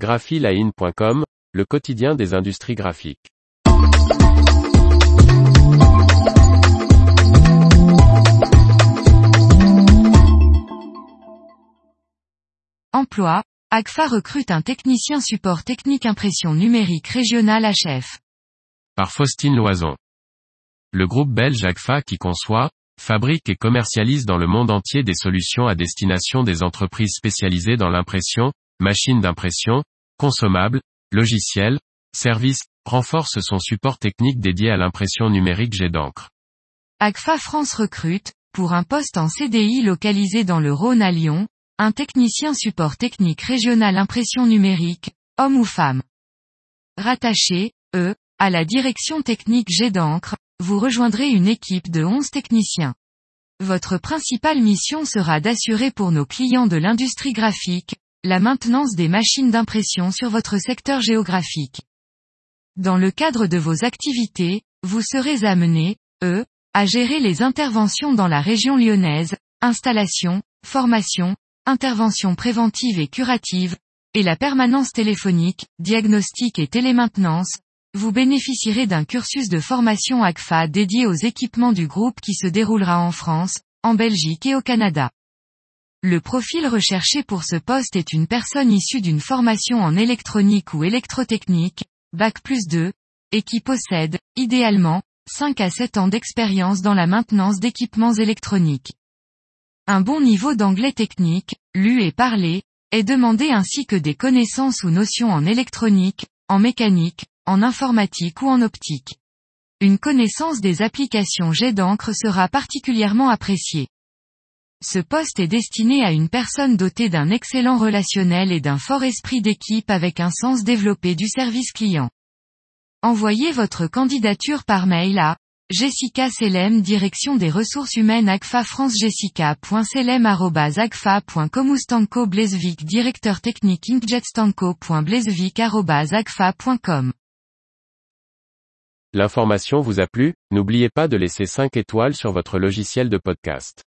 graphiline.com, le quotidien des industries graphiques. Emploi, AGFA recrute un technicien support technique impression numérique régional HF. Par Faustine Loison. Le groupe belge AGFA qui conçoit, fabrique et commercialise dans le monde entier des solutions à destination des entreprises spécialisées dans l'impression, machines d'impression, consommables, logiciels, services, renforce son support technique dédié à l'impression numérique jet d'encre. AGFA France recrute, pour un poste en CDI localisé dans le Rhône à Lyon, un technicien support technique régional impression numérique, homme ou femme. Rattaché, eux, à la direction technique jet d'encre, vous rejoindrez une équipe de 11 techniciens. Votre principale mission sera d'assurer pour nos clients de l'industrie graphique, la maintenance des machines d'impression sur votre secteur géographique. Dans le cadre de vos activités, vous serez amené, eux, à gérer les interventions dans la région lyonnaise, installation, formation, intervention préventive et curative, et la permanence téléphonique, diagnostic et télémaintenance, vous bénéficierez d'un cursus de formation ACFA dédié aux équipements du groupe qui se déroulera en France, en Belgique et au Canada. Le profil recherché pour ce poste est une personne issue d'une formation en électronique ou électrotechnique, Bac plus 2, et qui possède, idéalement, 5 à 7 ans d'expérience dans la maintenance d'équipements électroniques. Un bon niveau d'anglais technique, lu et parlé, est demandé ainsi que des connaissances ou notions en électronique, en mécanique, en informatique ou en optique. Une connaissance des applications jet d'encre sera particulièrement appréciée. Ce poste est destiné à une personne dotée d'un excellent relationnel et d'un fort esprit d'équipe avec un sens développé du service client. Envoyez votre candidature par mail à Jessica Selem direction des ressources humaines agfa France jessica.selem.agfa.com ou Stanko Blesvik directeur technique inkjetstanko.blesvik.agfa.com L'information vous a plu, n'oubliez pas de laisser 5 étoiles sur votre logiciel de podcast.